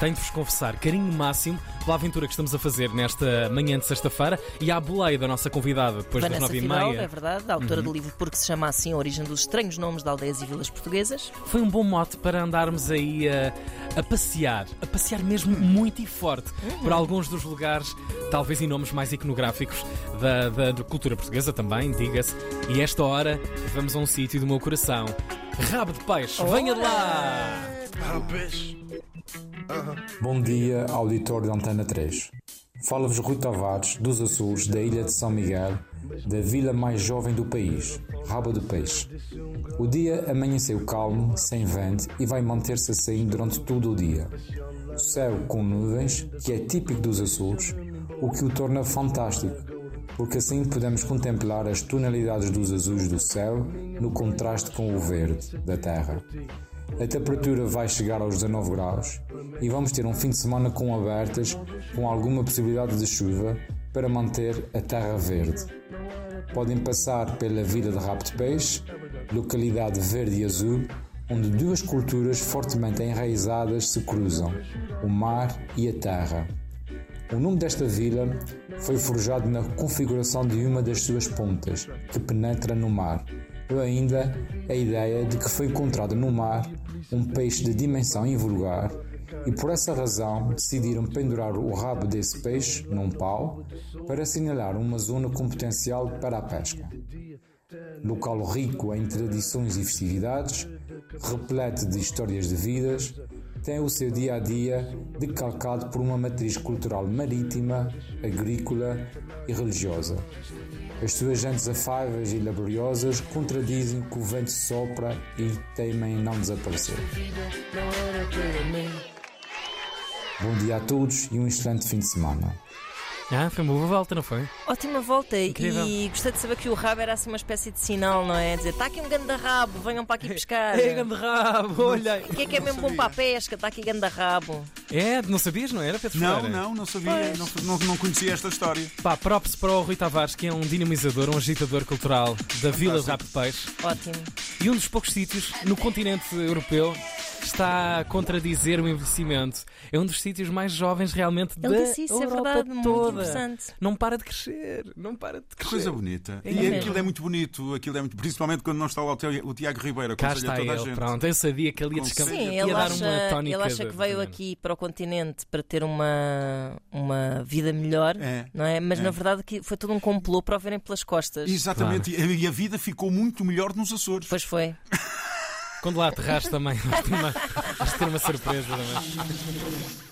tenho de vos confessar carinho máximo pela aventura que estamos a fazer nesta manhã de sexta-feira e à boleia da nossa convidada depois Vanessa das nove e meia. é verdade, autora Uhum. do livro Porque se chama assim, a origem dos estranhos nomes de aldeias e vilas portuguesas. Foi um bom mote para andarmos aí a, a passear, a passear mesmo muito e forte por alguns dos lugares, talvez em nomes mais iconográficos da, da- da cultura portuguesa também, diga-se. E esta hora vamos a um sítio do meu coração. Rabo de peixe, venha de lá! Bom dia, auditório da Antena 3. Fala-vos Rui Tavares, dos Açores, da ilha de São Miguel, da vila mais jovem do país, Rabo de Peixe. O dia amanheceu calmo, sem vento e vai manter-se assim durante todo o dia. O céu com nuvens, que é típico dos Açores, o que o torna fantástico, porque assim podemos contemplar as tonalidades dos azuis do céu no contraste com o verde da terra. A temperatura vai chegar aos 19 graus e vamos ter um fim de semana com abertas, com alguma possibilidade de chuva para manter a terra verde. Podem passar pela Vila de Rabo de Peixe, localidade verde e azul, onde duas culturas fortemente enraizadas se cruzam, o mar e a terra. O nome desta vila foi forjado na configuração de uma das suas pontas, que penetra no mar, ou ainda a ideia de que foi encontrado no mar um peixe de dimensão invulgar e por essa razão decidiram pendurar o rabo desse peixe num pau para assinalar uma zona com potencial para a pesca. Local rico em tradições e festividades, repleto de histórias de vidas, tem o seu dia a dia decalcado por uma matriz cultural marítima, agrícola e religiosa. As suas gentes afáveis e laboriosas contradizem que o vento sopra e temem em não desaparecer. Bom dia a todos e um excelente fim de semana. Ah, foi uma boa volta, não foi? Ótima volta Incrível. e gostei de saber que o rabo era assim uma espécie de sinal, não é? Dizer, está aqui um grande rabo, venham para aqui pescar. É, grande rabo, olha! O que é que é mesmo bom para a pesca? Está aqui grande rabo. É, não sabias, não era, Pedro Não, Ferreira? não, não sabia, não, não, não conhecia esta história. Pá, props para o Rui Tavares, que é um dinamizador, um agitador cultural da Vila de Rabo de Peixe Ótimo. e um dos poucos sítios no continente europeu está a contradizer o envelhecimento. É um dos sítios mais jovens realmente da Ele disse isso, é Europa verdade, muito toda. interessante. Não para de crescer, não para de Que crescer. coisa bonita. É e mesmo. aquilo é muito bonito, aquilo é muito, principalmente quando não está lá o Tiago, o Tiago Ribeiro, Cá aconselho a está toda a ele, gente. pronto. Eu sabia que ele ia, certeza. Sim, ia ele dar acha, uma tónica. ele acha de- que veio de- aqui para o continente para ter uma, uma vida melhor, É, não é? Mas é. na verdade que foi todo um complô para o verem pelas costas. Exatamente, e a vida ficou muito melhor nos Açores. Pois foi. Quando lá aterraste também, vais ter uma, vais ter uma surpresa também.